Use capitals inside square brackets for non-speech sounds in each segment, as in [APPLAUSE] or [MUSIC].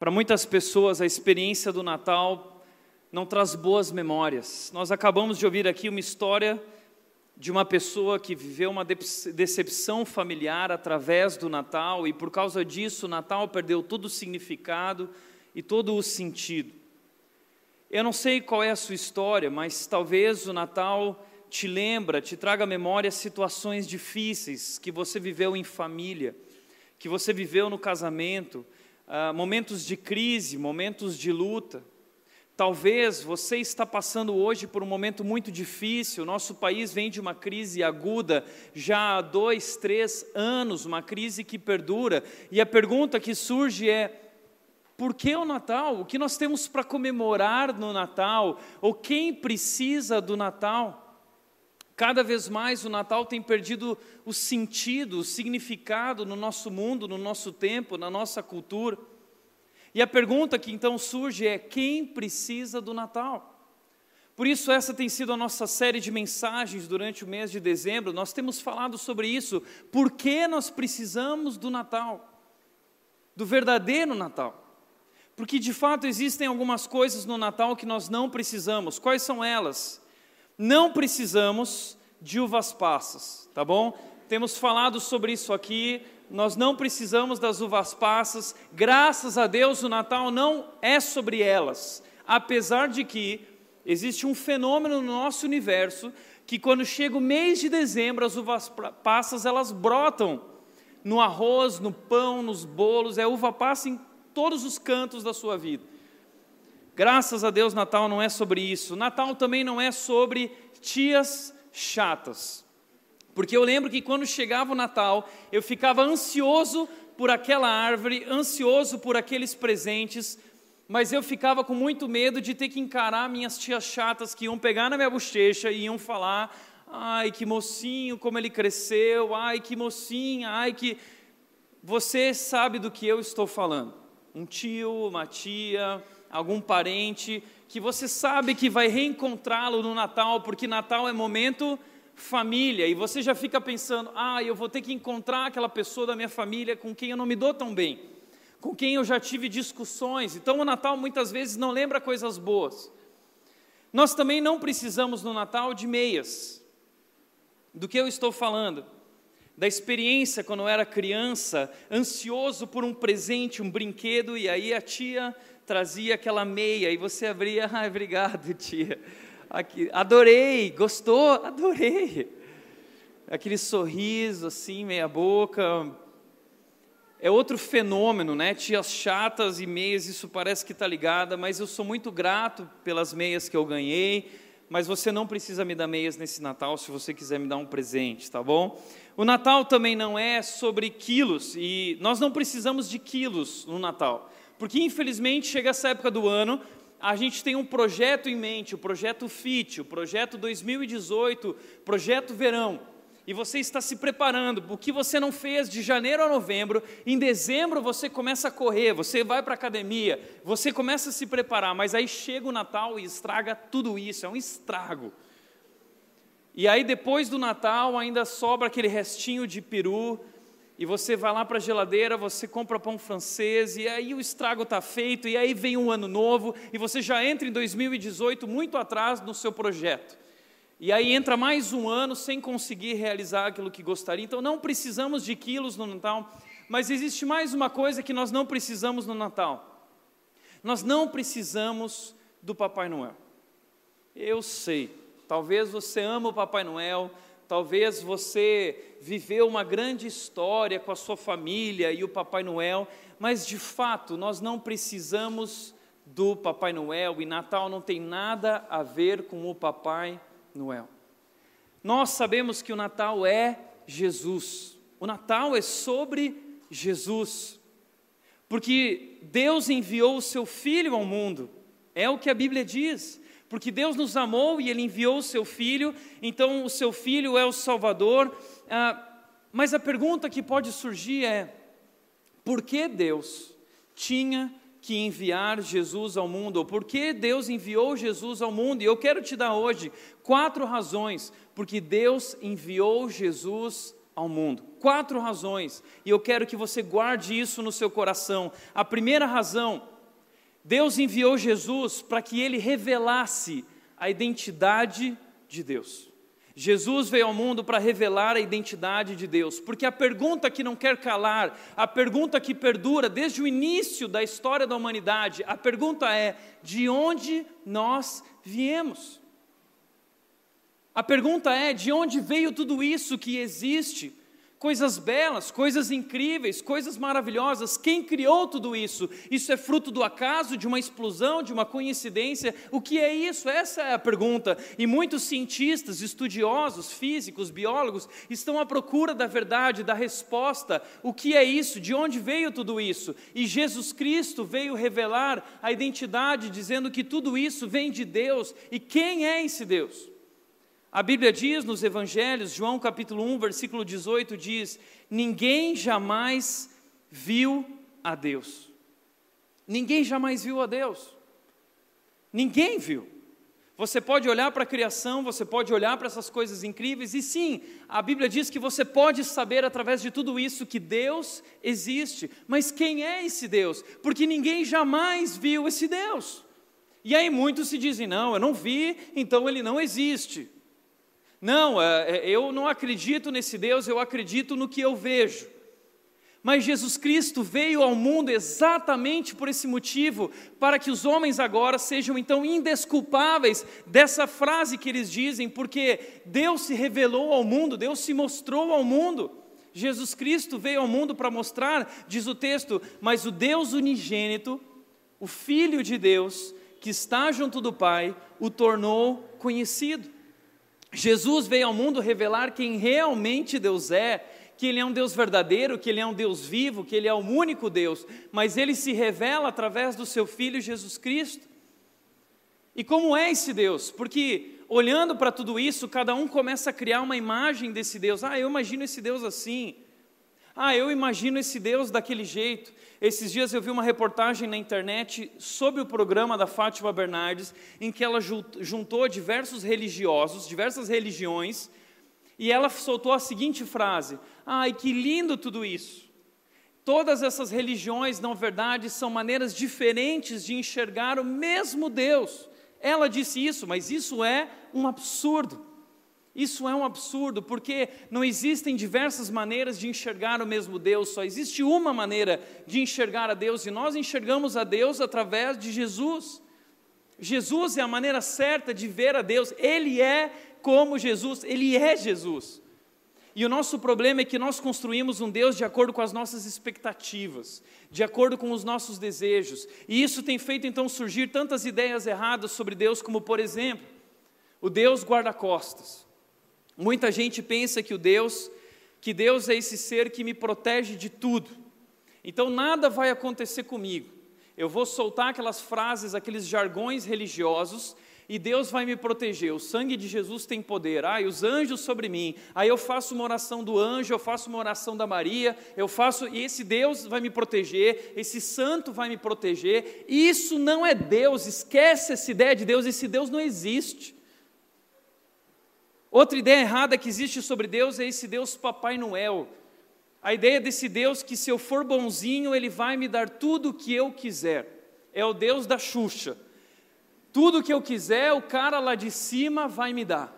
Para muitas pessoas, a experiência do Natal não traz boas memórias. Nós acabamos de ouvir aqui uma história de uma pessoa que viveu uma decepção familiar através do Natal e por causa disso o Natal perdeu todo o significado e todo o sentido. Eu não sei qual é a sua história, mas talvez o Natal te lembra, te traga à memória situações difíceis que você viveu em família, que você viveu no casamento, ah, momentos de crise, momentos de luta. Talvez você está passando hoje por um momento muito difícil. Nosso país vem de uma crise aguda já há dois, três anos, uma crise que perdura. E a pergunta que surge é: por que o Natal? O que nós temos para comemorar no Natal? Ou quem precisa do Natal? Cada vez mais o Natal tem perdido o sentido, o significado no nosso mundo, no nosso tempo, na nossa cultura. E a pergunta que então surge é: quem precisa do Natal? Por isso, essa tem sido a nossa série de mensagens durante o mês de dezembro. Nós temos falado sobre isso. Por que nós precisamos do Natal? Do verdadeiro Natal. Porque de fato existem algumas coisas no Natal que nós não precisamos. Quais são elas? Não precisamos de uvas passas, tá bom? Temos falado sobre isso aqui, nós não precisamos das uvas passas, graças a Deus o Natal não é sobre elas, apesar de que existe um fenômeno no nosso universo que quando chega o mês de dezembro as uvas passas elas brotam no arroz, no pão, nos bolos, é uva passa em todos os cantos da sua vida. Graças a Deus, Natal não é sobre isso. Natal também não é sobre tias chatas. Porque eu lembro que quando chegava o Natal, eu ficava ansioso por aquela árvore, ansioso por aqueles presentes, mas eu ficava com muito medo de ter que encarar minhas tias chatas que iam pegar na minha bochecha e iam falar: ai, que mocinho, como ele cresceu, ai, que mocinha, ai, que. Você sabe do que eu estou falando. Um tio, uma tia, algum parente que você sabe que vai reencontrá-lo no Natal, porque Natal é momento família, e você já fica pensando: ah, eu vou ter que encontrar aquela pessoa da minha família com quem eu não me dou tão bem, com quem eu já tive discussões. Então o Natal muitas vezes não lembra coisas boas. Nós também não precisamos no Natal de meias. Do que eu estou falando? Da experiência quando eu era criança, ansioso por um presente, um brinquedo, e aí a tia trazia aquela meia e você abria, ai, obrigado, [LAUGHS] tia. Aqui, adorei, gostou? Adorei. Aquele sorriso assim, meia boca. É outro fenômeno, né? Tias chatas e meias, isso parece que está ligada, mas eu sou muito grato pelas meias que eu ganhei. Mas você não precisa me dar meias nesse Natal se você quiser me dar um presente, tá bom? O Natal também não é sobre quilos e nós não precisamos de quilos no Natal. Porque infelizmente chega essa época do ano, a gente tem um projeto em mente, o projeto FIT, o projeto 2018, projeto verão. E você está se preparando, o que você não fez de janeiro a novembro, em dezembro você começa a correr, você vai para a academia, você começa a se preparar, mas aí chega o Natal e estraga tudo isso, é um estrago. E aí depois do Natal ainda sobra aquele restinho de peru, e você vai lá para a geladeira, você compra pão francês, e aí o estrago está feito, e aí vem um ano novo, e você já entra em 2018 muito atrás no seu projeto. E aí entra mais um ano sem conseguir realizar aquilo que gostaria. Então não precisamos de quilos no Natal, mas existe mais uma coisa que nós não precisamos no Natal. Nós não precisamos do Papai Noel. Eu sei, talvez você ama o Papai Noel, Talvez você viveu uma grande história com a sua família e o Papai Noel, mas de fato nós não precisamos do Papai Noel e Natal não tem nada a ver com o Papai Noel. Nós sabemos que o Natal é Jesus. O Natal é sobre Jesus. Porque Deus enviou o seu filho ao mundo. É o que a Bíblia diz porque Deus nos amou e Ele enviou o seu Filho, então o seu Filho é o Salvador. Ah, mas a pergunta que pode surgir é: por que Deus tinha que enviar Jesus ao mundo? Ou por que Deus enviou Jesus ao mundo? E eu quero te dar hoje quatro razões porque Deus enviou Jesus ao mundo. Quatro razões, e eu quero que você guarde isso no seu coração. A primeira razão Deus enviou Jesus para que ele revelasse a identidade de Deus. Jesus veio ao mundo para revelar a identidade de Deus, porque a pergunta que não quer calar, a pergunta que perdura desde o início da história da humanidade, a pergunta é: de onde nós viemos? A pergunta é: de onde veio tudo isso que existe? Coisas belas, coisas incríveis, coisas maravilhosas. Quem criou tudo isso? Isso é fruto do acaso, de uma explosão, de uma coincidência? O que é isso? Essa é a pergunta. E muitos cientistas, estudiosos, físicos, biólogos estão à procura da verdade, da resposta. O que é isso? De onde veio tudo isso? E Jesus Cristo veio revelar a identidade, dizendo que tudo isso vem de Deus. E quem é esse Deus? A Bíblia diz nos Evangelhos, João capítulo 1, versículo 18 diz: Ninguém jamais viu a Deus. Ninguém jamais viu a Deus. Ninguém viu. Você pode olhar para a criação, você pode olhar para essas coisas incríveis, e sim, a Bíblia diz que você pode saber através de tudo isso que Deus existe. Mas quem é esse Deus? Porque ninguém jamais viu esse Deus. E aí muitos se dizem: não, eu não vi, então ele não existe. Não, é, é, eu não acredito nesse Deus, eu acredito no que eu vejo. Mas Jesus Cristo veio ao mundo exatamente por esse motivo, para que os homens agora sejam então indesculpáveis dessa frase que eles dizem, porque Deus se revelou ao mundo, Deus se mostrou ao mundo. Jesus Cristo veio ao mundo para mostrar, diz o texto, mas o Deus unigênito, o Filho de Deus, que está junto do Pai, o tornou conhecido. Jesus veio ao mundo revelar quem realmente Deus é, que Ele é um Deus verdadeiro, que Ele é um Deus vivo, que Ele é o único Deus, mas Ele se revela através do Seu Filho Jesus Cristo. E como é esse Deus? Porque olhando para tudo isso, cada um começa a criar uma imagem desse Deus. Ah, eu imagino esse Deus assim. Ah, eu imagino esse Deus daquele jeito. Esses dias eu vi uma reportagem na internet sobre o programa da Fátima Bernardes, em que ela juntou diversos religiosos, diversas religiões, e ela soltou a seguinte frase: Ai, que lindo tudo isso! Todas essas religiões, na verdade, são maneiras diferentes de enxergar o mesmo Deus. Ela disse isso, mas isso é um absurdo. Isso é um absurdo, porque não existem diversas maneiras de enxergar o mesmo Deus, só existe uma maneira de enxergar a Deus, e nós enxergamos a Deus através de Jesus. Jesus é a maneira certa de ver a Deus, Ele é como Jesus, Ele é Jesus. E o nosso problema é que nós construímos um Deus de acordo com as nossas expectativas, de acordo com os nossos desejos, e isso tem feito então surgir tantas ideias erradas sobre Deus, como por exemplo, o Deus guarda-costas. Muita gente pensa que o Deus, que Deus é esse ser que me protege de tudo. Então nada vai acontecer comigo. Eu vou soltar aquelas frases, aqueles jargões religiosos e Deus vai me proteger. O sangue de Jesus tem poder. Ai, os anjos sobre mim. Aí eu faço uma oração do anjo, eu faço uma oração da Maria, eu faço e esse Deus vai me proteger, esse santo vai me proteger. Isso não é Deus. Esquece essa ideia de Deus, esse Deus não existe. Outra ideia errada que existe sobre Deus é esse Deus Papai Noel. A ideia desse Deus que, se eu for bonzinho, ele vai me dar tudo o que eu quiser. É o Deus da Xuxa. Tudo que eu quiser, o cara lá de cima vai me dar.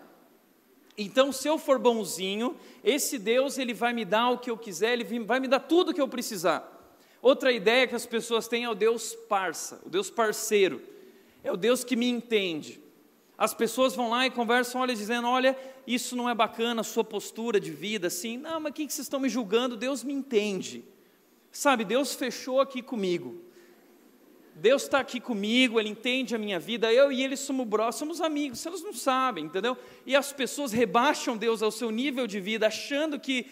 Então, se eu for bonzinho, esse Deus ele vai me dar o que eu quiser, ele vai me dar tudo o que eu precisar. Outra ideia que as pessoas têm é o Deus parça, o Deus parceiro. É o Deus que me entende. As pessoas vão lá e conversam, olha, dizendo: olha, isso não é bacana, a sua postura de vida, assim. Não, mas o que vocês estão me julgando? Deus me entende. Sabe, Deus fechou aqui comigo. Deus está aqui comigo, Ele entende a minha vida, eu e Ele somos bros, somos amigos, elas não sabem, entendeu? E as pessoas rebaixam Deus ao seu nível de vida, achando que,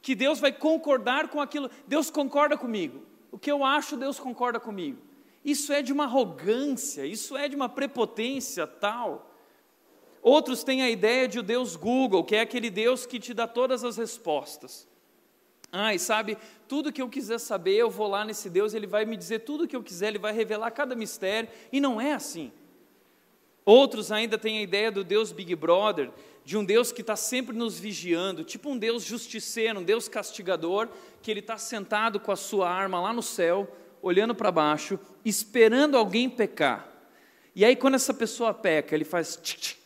que Deus vai concordar com aquilo. Deus concorda comigo. O que eu acho, Deus concorda comigo. Isso é de uma arrogância, isso é de uma prepotência tal. Outros têm a ideia de o Deus Google, que é aquele Deus que te dá todas as respostas. Ah, e sabe, tudo que eu quiser saber, eu vou lá nesse Deus, ele vai me dizer tudo que eu quiser, ele vai revelar cada mistério, e não é assim. Outros ainda têm a ideia do Deus Big Brother, de um Deus que está sempre nos vigiando, tipo um Deus justiceiro, um Deus castigador, que ele está sentado com a sua arma lá no céu, olhando para baixo, esperando alguém pecar. E aí, quando essa pessoa peca, ele faz tch, tch,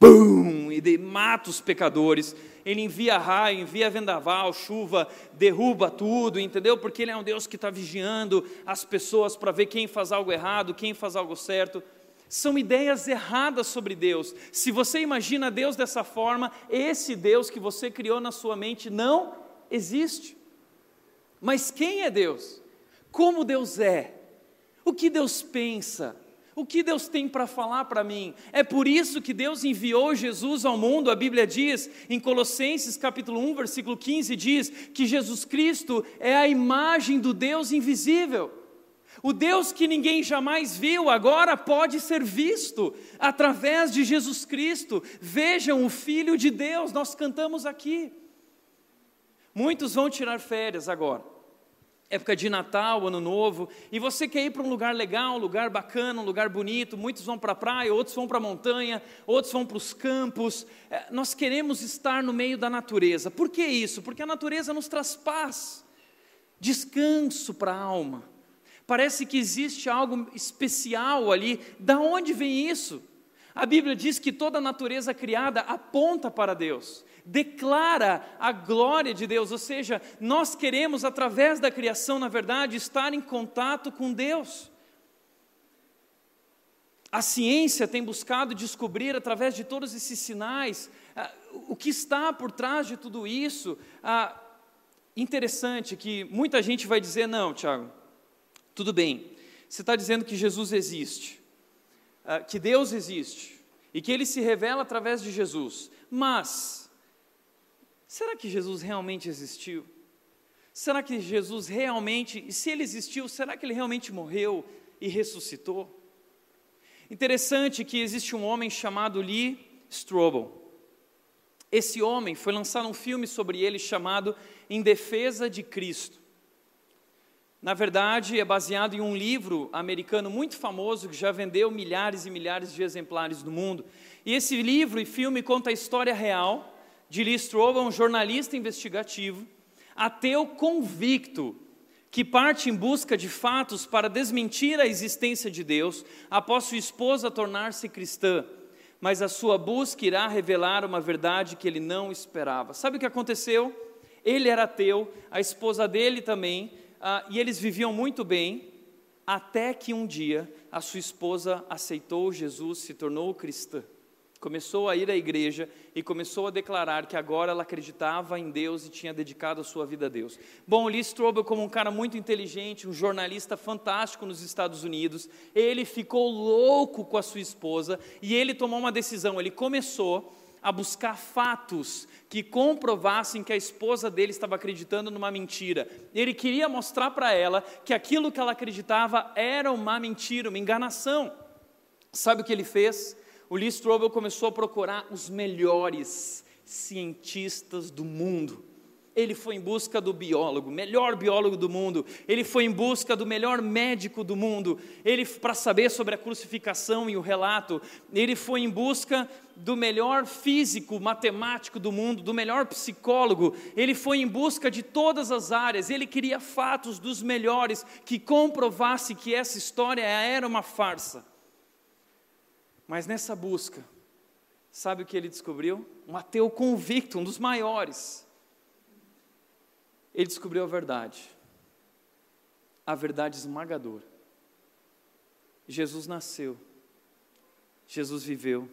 bum, e mata os pecadores. Ele envia raio, envia vendaval, chuva, derruba tudo, entendeu? Porque ele é um Deus que está vigiando as pessoas para ver quem faz algo errado, quem faz algo certo. São ideias erradas sobre Deus. Se você imagina Deus dessa forma, esse Deus que você criou na sua mente não existe. Mas quem é Deus? Como Deus é? O que Deus pensa? O que Deus tem para falar para mim? É por isso que Deus enviou Jesus ao mundo. A Bíblia diz, em Colossenses capítulo 1, versículo 15, diz que Jesus Cristo é a imagem do Deus invisível. O Deus que ninguém jamais viu, agora pode ser visto através de Jesus Cristo. Vejam o Filho de Deus, nós cantamos aqui. Muitos vão tirar férias agora, época de Natal, Ano Novo, e você quer ir para um lugar legal, um lugar bacana, um lugar bonito. Muitos vão para a praia, outros vão para a montanha, outros vão para os campos. É, nós queremos estar no meio da natureza. Por que isso? Porque a natureza nos traz paz, descanso para a alma. Parece que existe algo especial ali. Da onde vem isso? A Bíblia diz que toda a natureza criada aponta para Deus, declara a glória de Deus, ou seja, nós queremos, através da criação, na verdade, estar em contato com Deus. A ciência tem buscado descobrir, através de todos esses sinais, ah, o que está por trás de tudo isso. Ah, interessante que muita gente vai dizer: não, Tiago, tudo bem, você está dizendo que Jesus existe, ah, que Deus existe e que ele se revela através de Jesus, mas será que Jesus realmente existiu? Será que Jesus realmente, e se ele existiu, será que ele realmente morreu e ressuscitou? Interessante que existe um homem chamado Lee Strobel. Esse homem foi lançado um filme sobre ele chamado Em Defesa de Cristo. Na verdade, é baseado em um livro americano muito famoso que já vendeu milhares e milhares de exemplares no mundo. E esse livro e filme conta a história real de Lee Strobel, um jornalista investigativo, ateu convicto, que parte em busca de fatos para desmentir a existência de Deus após sua esposa tornar-se cristã. Mas a sua busca irá revelar uma verdade que ele não esperava. Sabe o que aconteceu? Ele era ateu, a esposa dele também, ah, e eles viviam muito bem, até que um dia a sua esposa aceitou Jesus, se tornou cristã. Começou a ir à igreja e começou a declarar que agora ela acreditava em Deus e tinha dedicado a sua vida a Deus. Bom, Lee Strobel, como um cara muito inteligente, um jornalista fantástico nos Estados Unidos, ele ficou louco com a sua esposa e ele tomou uma decisão. Ele começou a buscar fatos que comprovassem que a esposa dele estava acreditando numa mentira. Ele queria mostrar para ela que aquilo que ela acreditava era uma mentira, uma enganação. Sabe o que ele fez? O Lee Strobel começou a procurar os melhores cientistas do mundo. Ele foi em busca do biólogo, melhor biólogo do mundo, ele foi em busca do melhor médico do mundo, ele para saber sobre a crucificação e o relato, ele foi em busca do melhor físico, matemático do mundo, do melhor psicólogo, ele foi em busca de todas as áreas, ele queria fatos dos melhores que comprovasse que essa história era uma farsa. Mas nessa busca, sabe o que ele descobriu? Um ateu convicto, um dos maiores ele descobriu a verdade, a verdade esmagadora. Jesus nasceu, Jesus viveu,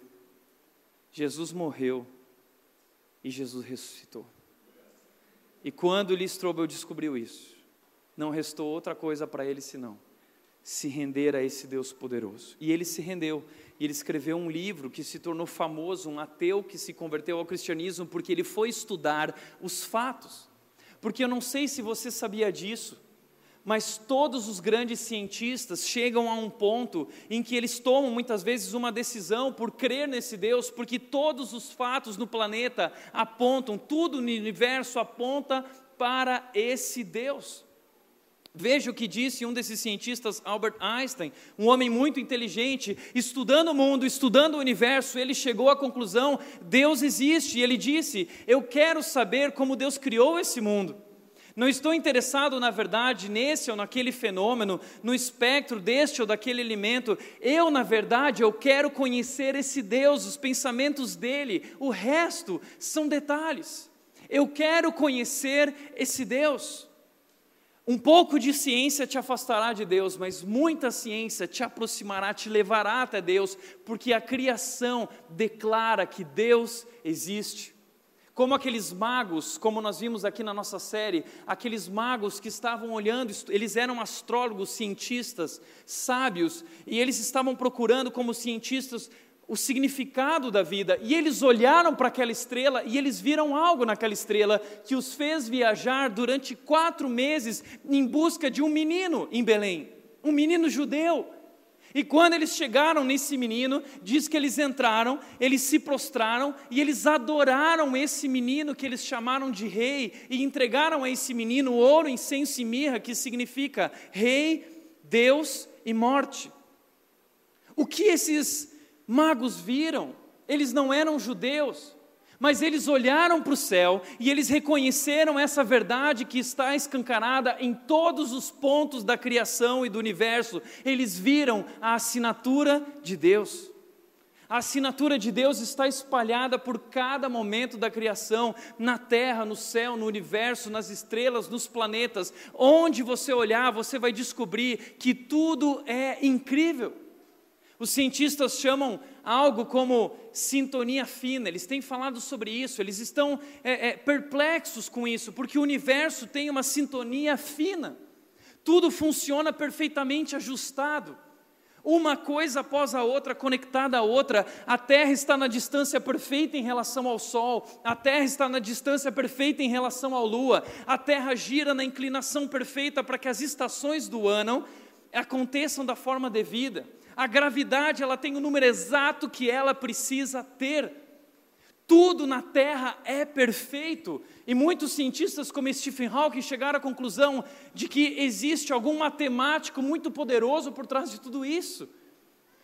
Jesus morreu e Jesus ressuscitou. E quando Lee Strobel descobriu isso, não restou outra coisa para ele senão se render a esse Deus poderoso. E ele se rendeu, e ele escreveu um livro que se tornou famoso, um ateu que se converteu ao cristianismo porque ele foi estudar os fatos. Porque eu não sei se você sabia disso, mas todos os grandes cientistas chegam a um ponto em que eles tomam muitas vezes uma decisão por crer nesse Deus, porque todos os fatos no planeta apontam, tudo no universo aponta para esse Deus. Veja o que disse um desses cientistas, Albert Einstein, um homem muito inteligente, estudando o mundo, estudando o universo, ele chegou à conclusão: Deus existe. E ele disse: Eu quero saber como Deus criou esse mundo. Não estou interessado, na verdade, nesse ou naquele fenômeno, no espectro deste ou daquele alimento. Eu, na verdade, eu quero conhecer esse Deus, os pensamentos dele. O resto são detalhes. Eu quero conhecer esse Deus. Um pouco de ciência te afastará de Deus, mas muita ciência te aproximará, te levará até Deus, porque a criação declara que Deus existe. Como aqueles magos, como nós vimos aqui na nossa série, aqueles magos que estavam olhando, eles eram astrólogos, cientistas, sábios, e eles estavam procurando, como cientistas, o significado da vida, e eles olharam para aquela estrela e eles viram algo naquela estrela que os fez viajar durante quatro meses em busca de um menino em Belém, um menino judeu. E quando eles chegaram nesse menino, diz que eles entraram, eles se prostraram e eles adoraram esse menino que eles chamaram de rei e entregaram a esse menino ouro, incenso e mirra, que significa rei, Deus e morte. O que esses magos viram, eles não eram judeus, mas eles olharam para o céu e eles reconheceram essa verdade que está escancarada em todos os pontos da criação e do universo. Eles viram a assinatura de Deus. A assinatura de Deus está espalhada por cada momento da criação, na terra, no céu, no universo, nas estrelas, nos planetas. Onde você olhar, você vai descobrir que tudo é incrível. Os cientistas chamam algo como sintonia fina, eles têm falado sobre isso, eles estão é, é, perplexos com isso, porque o universo tem uma sintonia fina, tudo funciona perfeitamente ajustado. Uma coisa após a outra, conectada à outra, a Terra está na distância perfeita em relação ao Sol, a Terra está na distância perfeita em relação à Lua, a Terra gira na inclinação perfeita para que as estações do ano aconteçam da forma devida. A gravidade, ela tem o número exato que ela precisa ter. Tudo na Terra é perfeito. E muitos cientistas, como Stephen Hawking, chegaram à conclusão de que existe algum matemático muito poderoso por trás de tudo isso.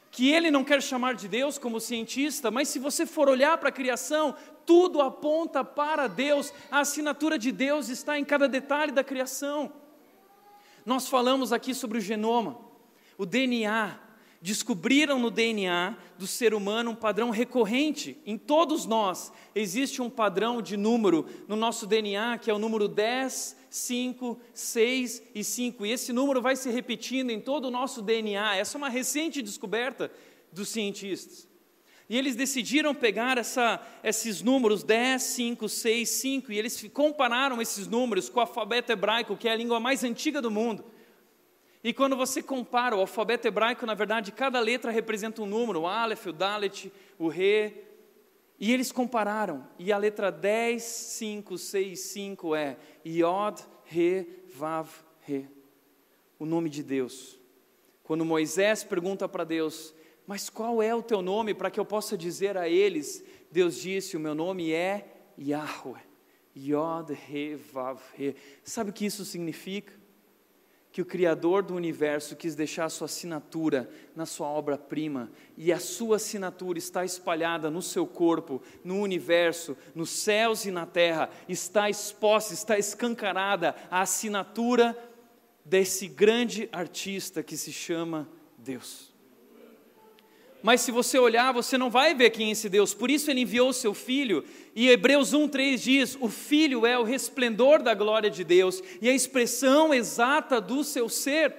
Que ele não quer chamar de Deus como cientista, mas se você for olhar para a criação, tudo aponta para Deus, a assinatura de Deus está em cada detalhe da criação. Nós falamos aqui sobre o genoma, o DNA, descobriram no DNA do ser humano um padrão recorrente. Em todos nós existe um padrão de número no nosso DNA, que é o número 10, 5, 6 e 5. E esse número vai se repetindo em todo o nosso DNA. Essa é uma recente descoberta dos cientistas. E eles decidiram pegar essa, esses números 10, 5, 6, 5, e eles compararam esses números com o alfabeto hebraico, que é a língua mais antiga do mundo. E quando você compara o alfabeto hebraico, na verdade, cada letra representa um número, o Aleph, o Dalet, o Re. E eles compararam, e a letra 10, 5, 6, 5 é Yod, Re, Vav, Re. O nome de Deus. Quando Moisés pergunta para Deus, mas qual é o teu nome para que eu possa dizer a eles? Deus disse: O meu nome é Yahweh. Yod, Re, Vav, Re. Sabe o que isso significa? Que o Criador do universo quis deixar a sua assinatura na sua obra-prima, e a sua assinatura está espalhada no seu corpo, no universo, nos céus e na terra, está exposta, está escancarada a assinatura desse grande artista que se chama Deus. Mas se você olhar, você não vai ver quem é esse Deus. Por isso ele enviou o seu filho. E Hebreus 1:3 diz: "O filho é o resplendor da glória de Deus e a expressão exata do seu ser."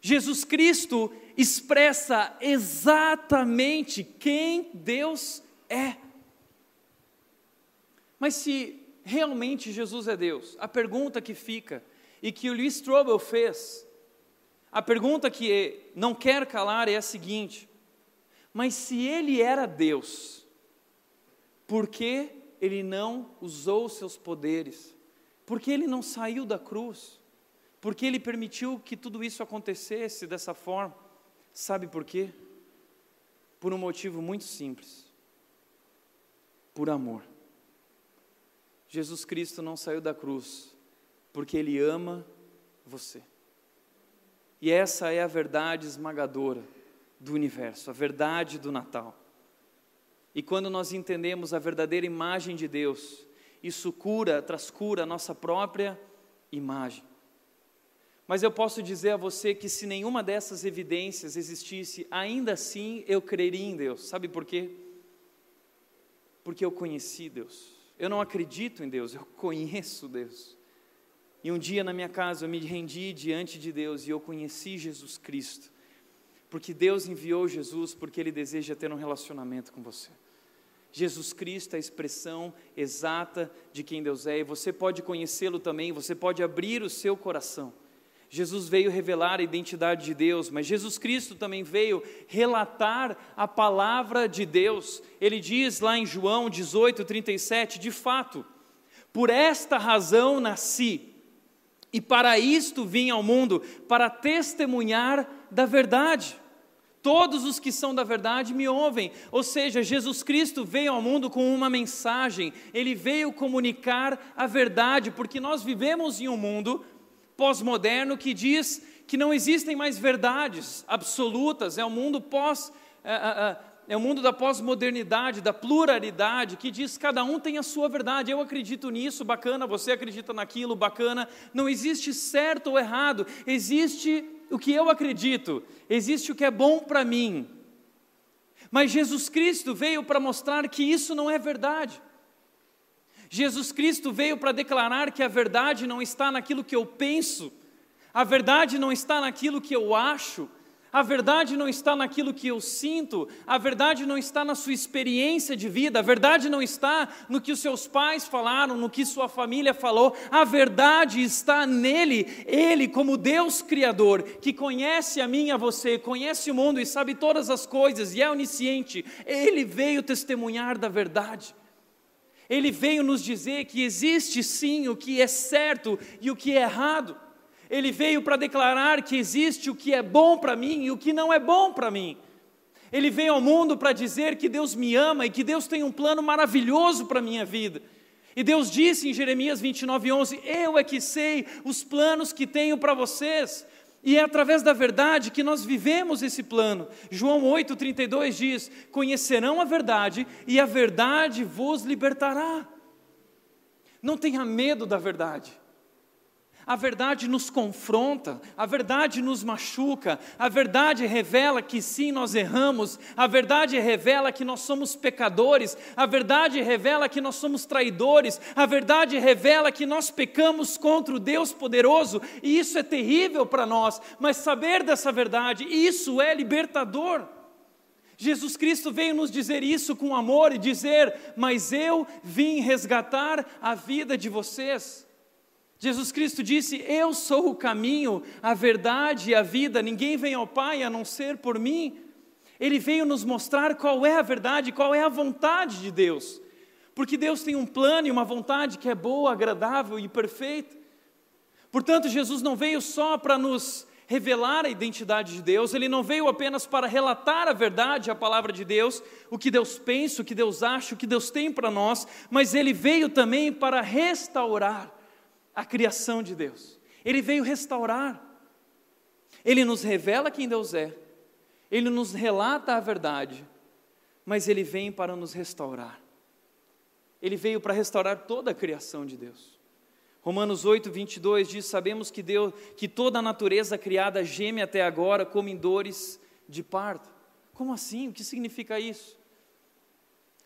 Jesus Cristo expressa exatamente quem Deus é. Mas se realmente Jesus é Deus, a pergunta que fica e que o Lee Strobel fez, a pergunta que não quer calar é a seguinte: mas se ele era Deus, por que ele não usou seus poderes? Por que ele não saiu da cruz? Por que ele permitiu que tudo isso acontecesse dessa forma? Sabe por quê? Por um motivo muito simples: por amor. Jesus Cristo não saiu da cruz porque Ele ama você. E essa é a verdade esmagadora do universo, a verdade do Natal. E quando nós entendemos a verdadeira imagem de Deus, isso cura, traz cura a nossa própria imagem. Mas eu posso dizer a você que se nenhuma dessas evidências existisse, ainda assim eu creria em Deus. Sabe por quê? Porque eu conheci Deus. Eu não acredito em Deus, eu conheço Deus. E um dia na minha casa eu me rendi diante de Deus e eu conheci Jesus Cristo. Porque Deus enviou Jesus porque Ele deseja ter um relacionamento com você. Jesus Cristo é a expressão exata de quem Deus é, e você pode conhecê-lo também, você pode abrir o seu coração. Jesus veio revelar a identidade de Deus, mas Jesus Cristo também veio relatar a palavra de Deus. Ele diz lá em João 18, 37, de fato, por esta razão nasci, e para isto vim ao mundo, para testemunhar da verdade. Todos os que são da verdade me ouvem. Ou seja, Jesus Cristo veio ao mundo com uma mensagem, ele veio comunicar a verdade, porque nós vivemos em um mundo pós-moderno que diz que não existem mais verdades absolutas, é o mundo pós. É, é, é o mundo da pós-modernidade, da pluralidade, que diz que cada um tem a sua verdade. Eu acredito nisso, bacana, você acredita naquilo, bacana. Não existe certo ou errado, existe o que eu acredito, existe o que é bom para mim. Mas Jesus Cristo veio para mostrar que isso não é verdade. Jesus Cristo veio para declarar que a verdade não está naquilo que eu penso, a verdade não está naquilo que eu acho, a verdade não está naquilo que eu sinto, a verdade não está na sua experiência de vida, a verdade não está no que os seus pais falaram, no que sua família falou, a verdade está nele, ele, como Deus Criador, que conhece a mim e a você, conhece o mundo e sabe todas as coisas e é onisciente, ele veio testemunhar da verdade. Ele veio nos dizer que existe sim o que é certo e o que é errado. Ele veio para declarar que existe o que é bom para mim e o que não é bom para mim. Ele veio ao mundo para dizer que Deus me ama e que Deus tem um plano maravilhoso para a minha vida. E Deus disse em Jeremias 29, 11: Eu é que sei os planos que tenho para vocês, e é através da verdade que nós vivemos esse plano. João 8,32 diz: Conhecerão a verdade, e a verdade vos libertará. Não tenha medo da verdade. A verdade nos confronta, a verdade nos machuca, a verdade revela que sim, nós erramos, a verdade revela que nós somos pecadores, a verdade revela que nós somos traidores, a verdade revela que nós pecamos contra o Deus poderoso, e isso é terrível para nós, mas saber dessa verdade, isso é libertador. Jesus Cristo veio nos dizer isso com amor e dizer: Mas eu vim resgatar a vida de vocês. Jesus Cristo disse: Eu sou o caminho, a verdade e a vida, ninguém vem ao Pai a não ser por mim. Ele veio nos mostrar qual é a verdade, qual é a vontade de Deus. Porque Deus tem um plano e uma vontade que é boa, agradável e perfeita. Portanto, Jesus não veio só para nos revelar a identidade de Deus, ele não veio apenas para relatar a verdade, a palavra de Deus, o que Deus pensa, o que Deus acha, o que Deus tem para nós, mas ele veio também para restaurar a criação de Deus. Ele veio restaurar. Ele nos revela quem Deus é. Ele nos relata a verdade. Mas ele vem para nos restaurar. Ele veio para restaurar toda a criação de Deus. Romanos 8, 22 diz: Sabemos que Deus, que toda a natureza criada geme até agora como em dores de parto. Como assim? O que significa isso?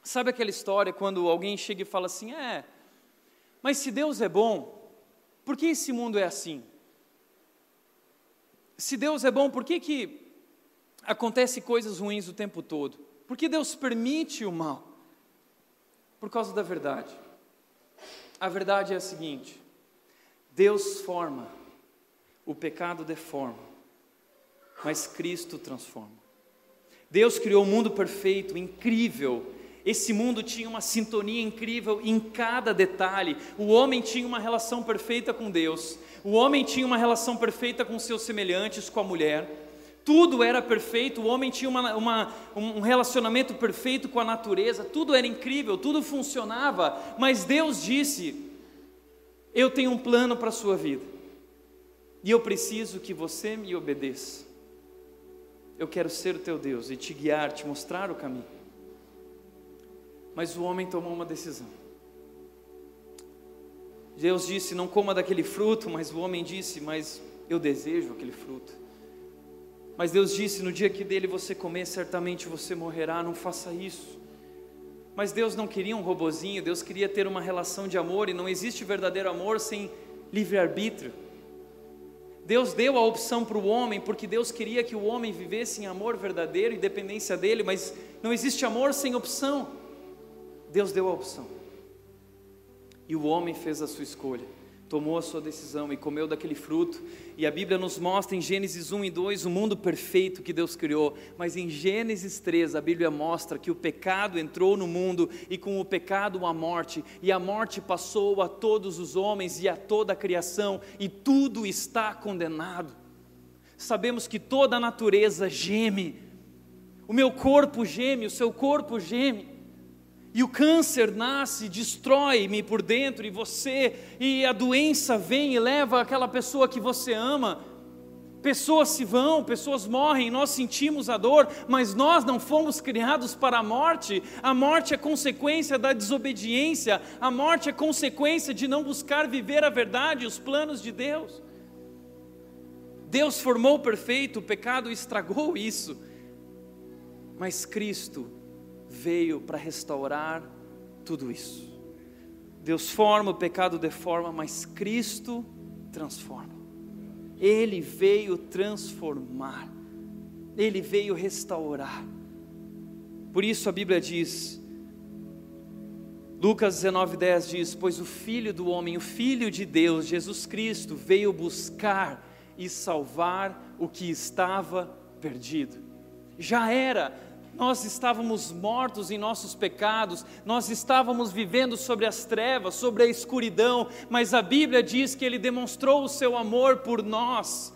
Sabe aquela história quando alguém chega e fala assim: É, mas se Deus é bom, por que esse mundo é assim? Se Deus é bom, por que, que acontece coisas ruins o tempo todo? Por que Deus permite o mal? Por causa da verdade. A verdade é a seguinte: Deus forma, o pecado deforma, mas Cristo transforma. Deus criou um mundo perfeito, incrível, esse mundo tinha uma sintonia incrível em cada detalhe. O homem tinha uma relação perfeita com Deus. O homem tinha uma relação perfeita com seus semelhantes, com a mulher. Tudo era perfeito. O homem tinha uma, uma, um relacionamento perfeito com a natureza. Tudo era incrível, tudo funcionava. Mas Deus disse: Eu tenho um plano para a sua vida. E eu preciso que você me obedeça. Eu quero ser o teu Deus e te guiar, te mostrar o caminho. Mas o homem tomou uma decisão. Deus disse: Não coma daquele fruto, mas o homem disse: Mas eu desejo aquele fruto. Mas Deus disse: No dia que dele você comer, certamente você morrerá. Não faça isso. Mas Deus não queria um robozinho, Deus queria ter uma relação de amor, e não existe verdadeiro amor sem livre-arbítrio. Deus deu a opção para o homem, porque Deus queria que o homem vivesse em amor verdadeiro e dependência dele, mas não existe amor sem opção. Deus deu a opção. E o homem fez a sua escolha tomou a sua decisão e comeu daquele fruto. E a Bíblia nos mostra em Gênesis 1 e 2 o mundo perfeito que Deus criou, mas em Gênesis 3 a Bíblia mostra que o pecado entrou no mundo e com o pecado a morte, e a morte passou a todos os homens e a toda a criação, e tudo está condenado. Sabemos que toda a natureza geme, o meu corpo geme, o seu corpo geme. E o câncer nasce, destrói-me por dentro, e você, e a doença vem e leva aquela pessoa que você ama. Pessoas se vão, pessoas morrem, nós sentimos a dor, mas nós não fomos criados para a morte. A morte é consequência da desobediência, a morte é consequência de não buscar viver a verdade os planos de Deus. Deus formou perfeito, o pecado estragou isso, mas Cristo veio para restaurar tudo isso. Deus forma, o pecado deforma, mas Cristo transforma. Ele veio transformar, ele veio restaurar. Por isso a Bíblia diz, Lucas 19:10 diz: Pois o Filho do homem, o Filho de Deus, Jesus Cristo, veio buscar e salvar o que estava perdido. Já era nós estávamos mortos em nossos pecados, nós estávamos vivendo sobre as trevas, sobre a escuridão, mas a Bíblia diz que Ele demonstrou o seu amor por nós.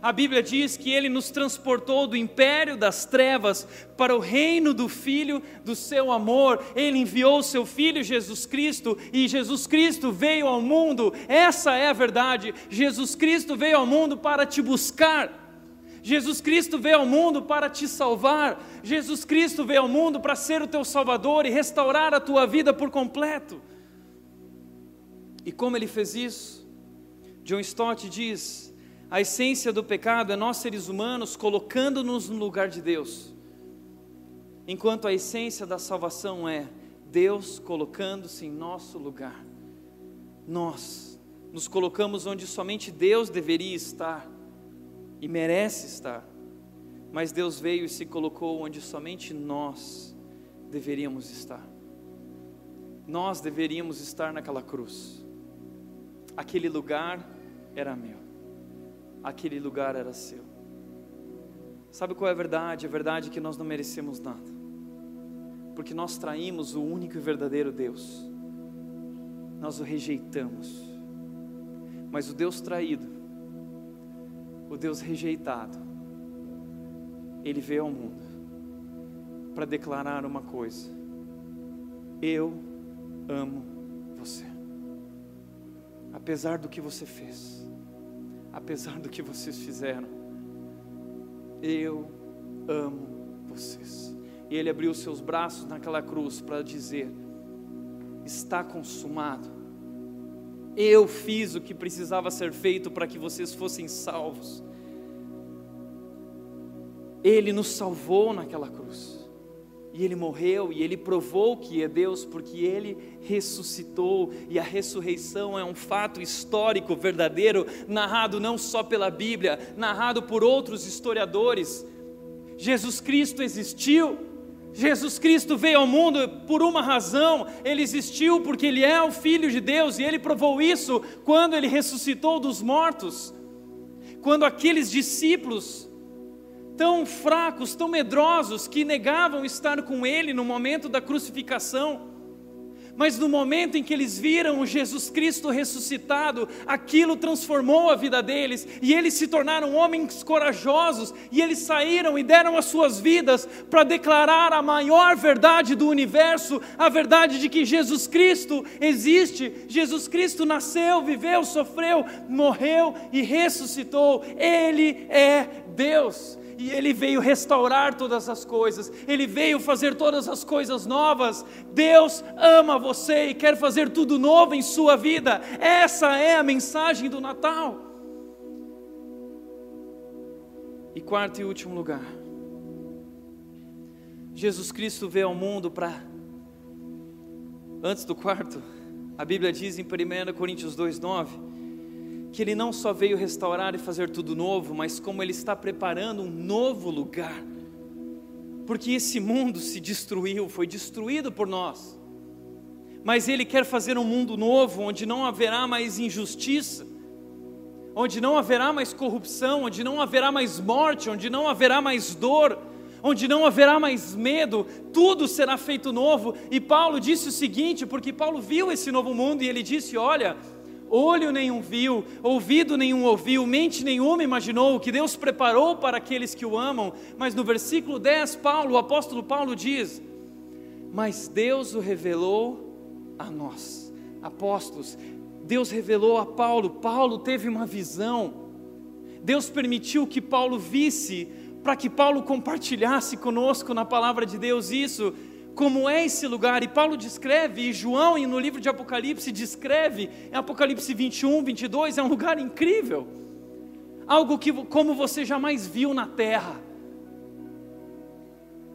A Bíblia diz que Ele nos transportou do império das trevas para o reino do Filho do seu amor. Ele enviou o seu Filho Jesus Cristo e Jesus Cristo veio ao mundo. Essa é a verdade. Jesus Cristo veio ao mundo para te buscar. Jesus Cristo veio ao mundo para te salvar. Jesus Cristo veio ao mundo para ser o teu salvador e restaurar a tua vida por completo. E como ele fez isso? John Stott diz: a essência do pecado é nós seres humanos colocando-nos no lugar de Deus, enquanto a essência da salvação é Deus colocando-se em nosso lugar. Nós nos colocamos onde somente Deus deveria estar e merece estar, mas Deus veio e se colocou onde somente nós deveríamos estar. Nós deveríamos estar naquela cruz. Aquele lugar era meu, aquele lugar era seu. Sabe qual é a verdade? A verdade é que nós não merecemos nada, porque nós traímos o único e verdadeiro Deus, nós o rejeitamos, mas o Deus traído, o Deus rejeitado, ele veio ao mundo para declarar uma coisa: Eu amo você. Apesar do que você fez, apesar do que vocês fizeram, eu amo vocês. E ele abriu seus braços naquela cruz para dizer: Está consumado eu fiz o que precisava ser feito para que vocês fossem salvos. Ele nos salvou naquela cruz. E ele morreu e ele provou que é Deus, porque ele ressuscitou, e a ressurreição é um fato histórico verdadeiro, narrado não só pela Bíblia, narrado por outros historiadores. Jesus Cristo existiu, Jesus Cristo veio ao mundo por uma razão, ele existiu porque ele é o Filho de Deus e ele provou isso quando ele ressuscitou dos mortos. Quando aqueles discípulos, tão fracos, tão medrosos, que negavam estar com ele no momento da crucificação, mas no momento em que eles viram o Jesus Cristo ressuscitado, aquilo transformou a vida deles, e eles se tornaram homens corajosos, e eles saíram e deram as suas vidas para declarar a maior verdade do universo, a verdade de que Jesus Cristo existe, Jesus Cristo nasceu, viveu, sofreu, morreu e ressuscitou, Ele é Deus. E Ele veio restaurar todas as coisas, Ele veio fazer todas as coisas novas. Deus ama você e quer fazer tudo novo em sua vida. Essa é a mensagem do Natal. E quarto e último lugar, Jesus Cristo veio ao mundo para. Antes do quarto, a Bíblia diz em 1 Coríntios 2,9 que Ele não só veio restaurar e fazer tudo novo, mas como Ele está preparando um novo lugar. Porque esse mundo se destruiu, foi destruído por nós. Mas Ele quer fazer um mundo novo, onde não haverá mais injustiça, onde não haverá mais corrupção, onde não haverá mais morte, onde não haverá mais dor onde não haverá mais medo, tudo será feito novo. E Paulo disse o seguinte, porque Paulo viu esse novo mundo e ele disse: Olha, olho nenhum viu, ouvido nenhum ouviu, mente nenhuma imaginou o que Deus preparou para aqueles que o amam. Mas no versículo 10, Paulo, o apóstolo Paulo diz: Mas Deus o revelou a nós, apóstolos. Deus revelou a Paulo, Paulo teve uma visão. Deus permitiu que Paulo visse para que Paulo compartilhasse conosco na palavra de Deus isso, como é esse lugar. E Paulo descreve, e João, no livro de Apocalipse, descreve, em Apocalipse 21, 22, é um lugar incrível, algo que, como você jamais viu na terra.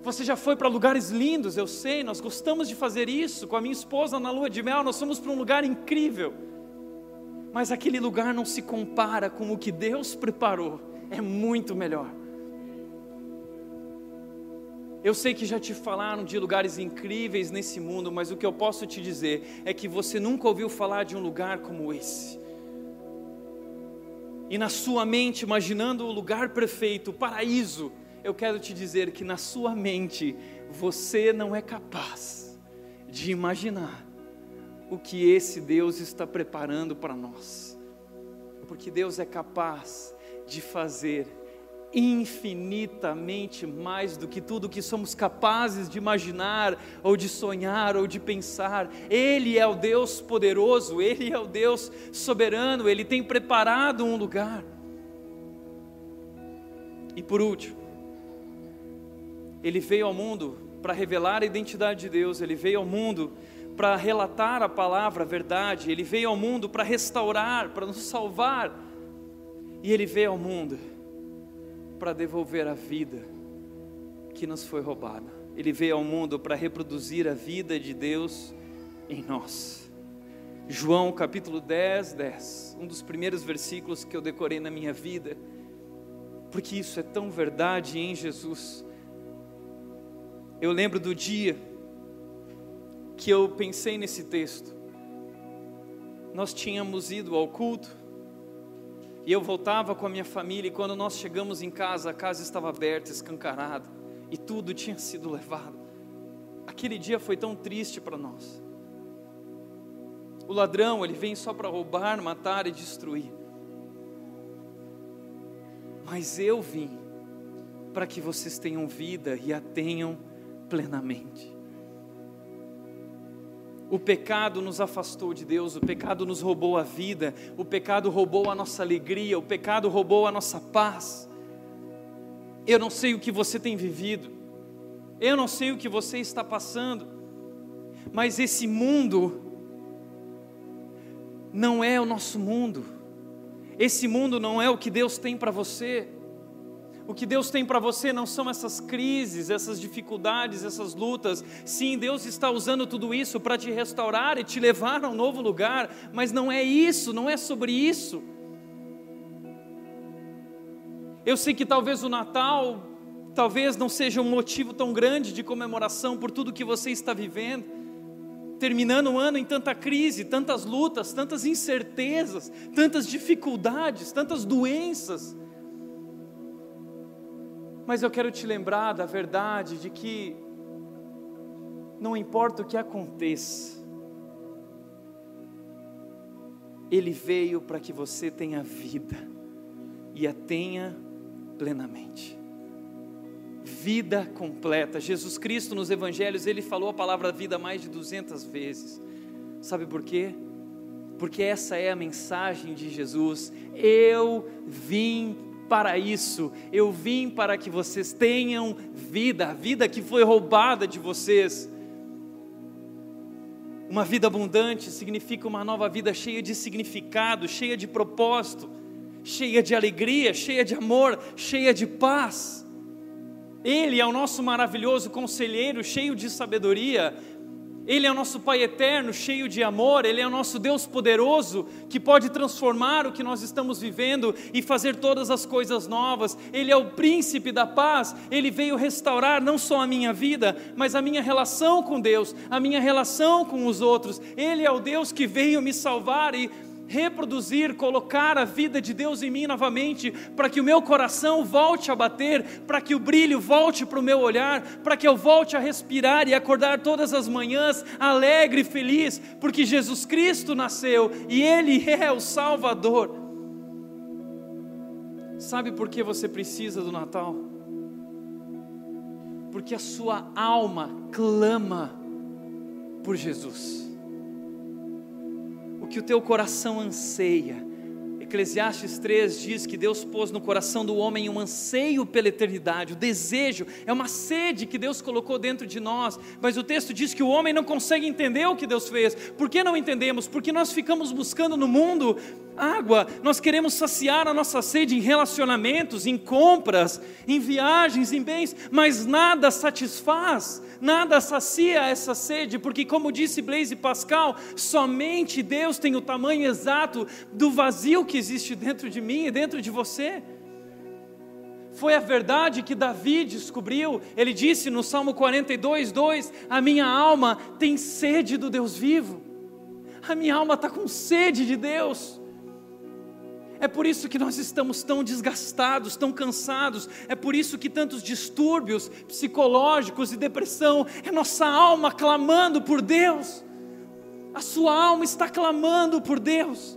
Você já foi para lugares lindos, eu sei, nós gostamos de fazer isso com a minha esposa na lua de mel, nós fomos para um lugar incrível. Mas aquele lugar não se compara com o que Deus preparou, é muito melhor. Eu sei que já te falaram de lugares incríveis nesse mundo, mas o que eu posso te dizer é que você nunca ouviu falar de um lugar como esse. E na sua mente, imaginando o lugar perfeito, o paraíso, eu quero te dizer que na sua mente você não é capaz de imaginar o que esse Deus está preparando para nós. Porque Deus é capaz de fazer infinitamente mais do que tudo que somos capazes de imaginar, ou de sonhar, ou de pensar. Ele é o Deus poderoso, Ele é o Deus soberano, Ele tem preparado um lugar. E por último, Ele veio ao mundo para revelar a identidade de Deus, Ele veio ao mundo para relatar a palavra, a verdade, Ele veio ao mundo para restaurar, para nos salvar, e Ele veio ao mundo para devolver a vida que nos foi roubada. Ele veio ao mundo para reproduzir a vida de Deus em nós. João capítulo 10, 10, um dos primeiros versículos que eu decorei na minha vida, porque isso é tão verdade em Jesus. Eu lembro do dia que eu pensei nesse texto. Nós tínhamos ido ao culto, e eu voltava com a minha família, e quando nós chegamos em casa, a casa estava aberta, escancarada, e tudo tinha sido levado. Aquele dia foi tão triste para nós. O ladrão, ele vem só para roubar, matar e destruir. Mas eu vim para que vocês tenham vida e a tenham plenamente. O pecado nos afastou de Deus, o pecado nos roubou a vida, o pecado roubou a nossa alegria, o pecado roubou a nossa paz. Eu não sei o que você tem vivido, eu não sei o que você está passando, mas esse mundo não é o nosso mundo, esse mundo não é o que Deus tem para você. O que Deus tem para você não são essas crises, essas dificuldades, essas lutas. Sim, Deus está usando tudo isso para te restaurar e te levar a um novo lugar, mas não é isso, não é sobre isso. Eu sei que talvez o Natal talvez não seja um motivo tão grande de comemoração por tudo que você está vivendo. Terminando o ano em tanta crise, tantas lutas, tantas incertezas, tantas dificuldades, tantas doenças. Mas eu quero te lembrar da verdade de que não importa o que aconteça, Ele veio para que você tenha vida e a tenha plenamente. Vida completa. Jesus Cristo nos evangelhos, ele falou a palavra vida mais de 200 vezes. Sabe por quê? Porque essa é a mensagem de Jesus. Eu vim para isso. Eu vim para que vocês tenham vida, a vida que foi roubada de vocês. Uma vida abundante significa uma nova vida cheia de significado, cheia de propósito, cheia de alegria, cheia de amor, cheia de paz. Ele é o nosso maravilhoso conselheiro, cheio de sabedoria, ele é o nosso Pai eterno, cheio de amor, Ele é o nosso Deus poderoso, que pode transformar o que nós estamos vivendo e fazer todas as coisas novas. Ele é o príncipe da paz, Ele veio restaurar não só a minha vida, mas a minha relação com Deus, a minha relação com os outros. Ele é o Deus que veio me salvar e reproduzir, colocar a vida de Deus em mim novamente, para que o meu coração volte a bater, para que o brilho volte para o meu olhar, para que eu volte a respirar e acordar todas as manhãs alegre e feliz, porque Jesus Cristo nasceu e Ele [LAUGHS] é o Salvador. Sabe por que você precisa do Natal? Porque a sua alma clama por Jesus que o teu coração anseia. Eclesiastes 3 diz que Deus pôs no coração do homem um anseio pela eternidade, o desejo, é uma sede que Deus colocou dentro de nós, mas o texto diz que o homem não consegue entender o que Deus fez. Por que não entendemos? Porque nós ficamos buscando no mundo água, nós queremos saciar a nossa sede em relacionamentos, em compras, em viagens, em bens, mas nada satisfaz, nada sacia essa sede, porque, como disse Blaise Pascal, somente Deus tem o tamanho exato do vazio que existe dentro de mim e dentro de você. Foi a verdade que Davi descobriu, ele disse no Salmo 42, 2: A minha alma tem sede do Deus vivo, a minha alma está com sede de Deus. É por isso que nós estamos tão desgastados, tão cansados. É por isso que tantos distúrbios psicológicos e depressão. É nossa alma clamando por Deus. A sua alma está clamando por Deus.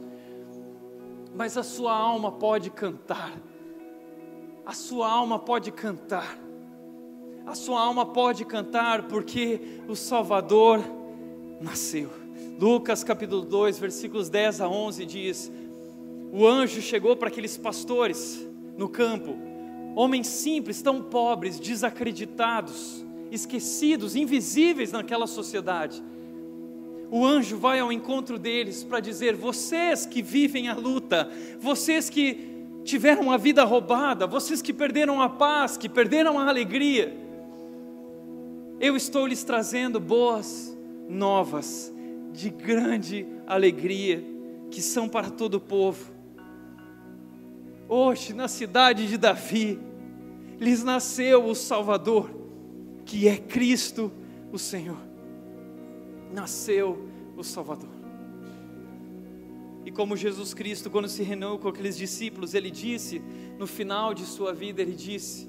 Mas a sua alma pode cantar. A sua alma pode cantar. A sua alma pode cantar porque o Salvador nasceu. Lucas capítulo 2, versículos 10 a 11 diz: o anjo chegou para aqueles pastores no campo, homens simples, tão pobres, desacreditados, esquecidos, invisíveis naquela sociedade. O anjo vai ao encontro deles para dizer: vocês que vivem a luta, vocês que tiveram uma vida roubada, vocês que perderam a paz, que perderam a alegria, eu estou lhes trazendo boas novas de grande alegria, que são para todo o povo. Hoje, na cidade de Davi, lhes nasceu o Salvador, que é Cristo o Senhor. Nasceu o Salvador. E como Jesus Cristo, quando se reuniu com aqueles discípulos, ele disse, no final de sua vida, ele disse: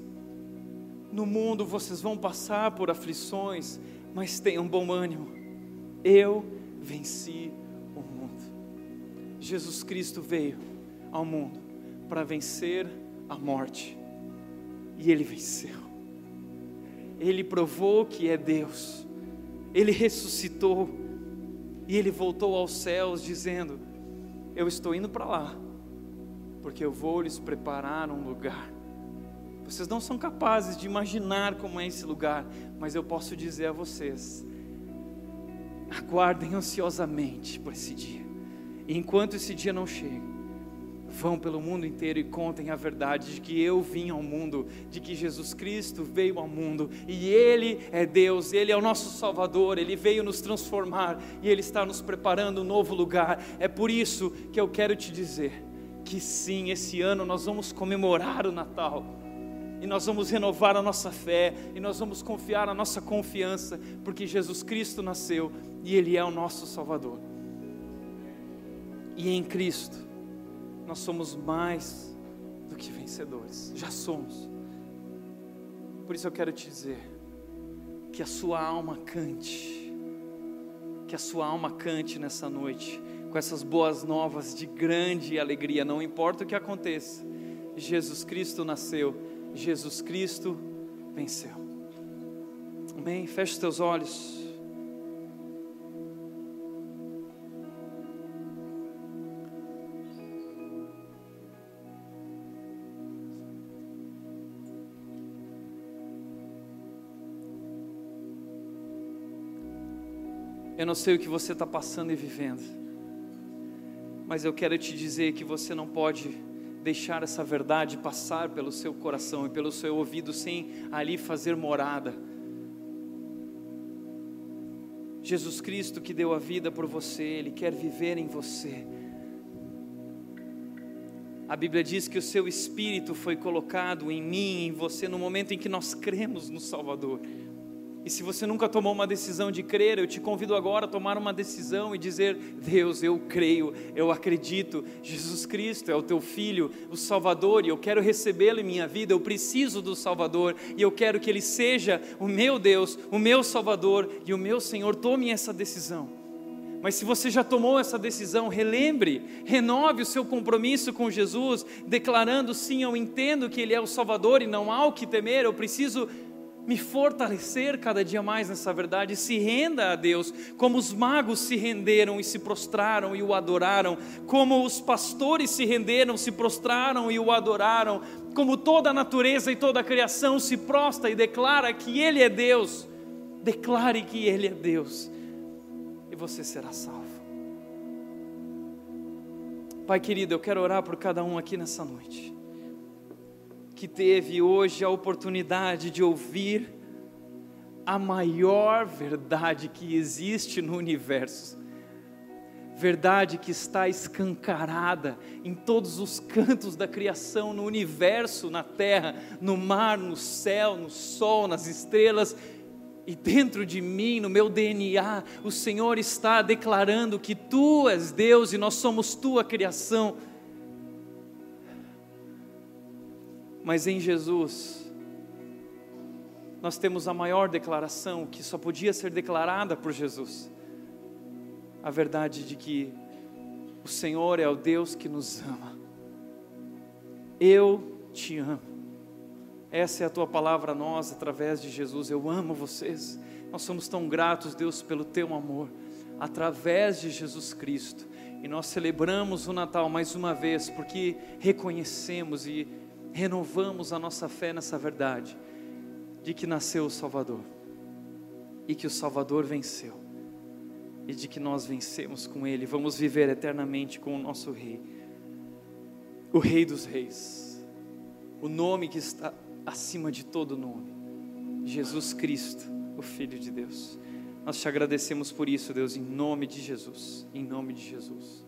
No mundo vocês vão passar por aflições, mas tenham bom ânimo. Eu venci o mundo. Jesus Cristo veio ao mundo para vencer a morte. E ele venceu. Ele provou que é Deus. Ele ressuscitou. E ele voltou aos céus dizendo: Eu estou indo para lá, porque eu vou lhes preparar um lugar. Vocês não são capazes de imaginar como é esse lugar, mas eu posso dizer a vocês: aguardem ansiosamente por esse dia. E enquanto esse dia não chega, Vão pelo mundo inteiro e contem a verdade de que eu vim ao mundo, de que Jesus Cristo veio ao mundo e Ele é Deus, Ele é o nosso Salvador, Ele veio nos transformar e Ele está nos preparando um novo lugar. É por isso que eu quero te dizer que sim, esse ano nós vamos comemorar o Natal e nós vamos renovar a nossa fé e nós vamos confiar a nossa confiança, porque Jesus Cristo nasceu e Ele é o nosso Salvador. E em Cristo nós somos mais do que vencedores, já somos. Por isso eu quero te dizer que a sua alma cante, que a sua alma cante nessa noite, com essas boas novas de grande alegria, não importa o que aconteça, Jesus Cristo nasceu, Jesus Cristo venceu. Amém? Feche os teus olhos. Eu não sei o que você está passando e vivendo, mas eu quero te dizer que você não pode deixar essa verdade passar pelo seu coração e pelo seu ouvido sem ali fazer morada. Jesus Cristo que deu a vida por você, Ele quer viver em você. A Bíblia diz que o seu espírito foi colocado em mim, em você, no momento em que nós cremos no Salvador. E se você nunca tomou uma decisão de crer, eu te convido agora a tomar uma decisão e dizer: Deus, eu creio, eu acredito, Jesus Cristo é o teu filho, o Salvador, e eu quero recebê-lo em minha vida, eu preciso do Salvador, e eu quero que ele seja o meu Deus, o meu Salvador e o meu Senhor. Tome essa decisão. Mas se você já tomou essa decisão, relembre, renove o seu compromisso com Jesus, declarando sim, eu entendo que Ele é o Salvador e não há o que temer, eu preciso me fortalecer cada dia mais nessa verdade, se renda a Deus, como os magos se renderam e se prostraram e o adoraram, como os pastores se renderam, se prostraram e o adoraram, como toda a natureza e toda a criação se prostra e declara que Ele é Deus, declare que Ele é Deus, e você será salvo. Pai querido, eu quero orar por cada um aqui nessa noite que teve hoje a oportunidade de ouvir a maior verdade que existe no universo. Verdade que está escancarada em todos os cantos da criação, no universo, na terra, no mar, no céu, no sol, nas estrelas, e dentro de mim, no meu DNA, o Senhor está declarando que Tu és Deus e nós somos Tua criação. Mas em Jesus, nós temos a maior declaração que só podia ser declarada por Jesus. A verdade de que o Senhor é o Deus que nos ama. Eu te amo. Essa é a tua palavra a nós através de Jesus. Eu amo vocês. Nós somos tão gratos, Deus, pelo teu amor através de Jesus Cristo. E nós celebramos o Natal mais uma vez porque reconhecemos e renovamos a nossa fé nessa verdade de que nasceu o Salvador e que o Salvador venceu e de que nós vencemos com Ele, vamos viver eternamente com o nosso Rei, o Rei dos Reis, o nome que está acima de todo nome, Jesus Cristo, o Filho de Deus. Nós te agradecemos por isso, Deus, em nome de Jesus, em nome de Jesus.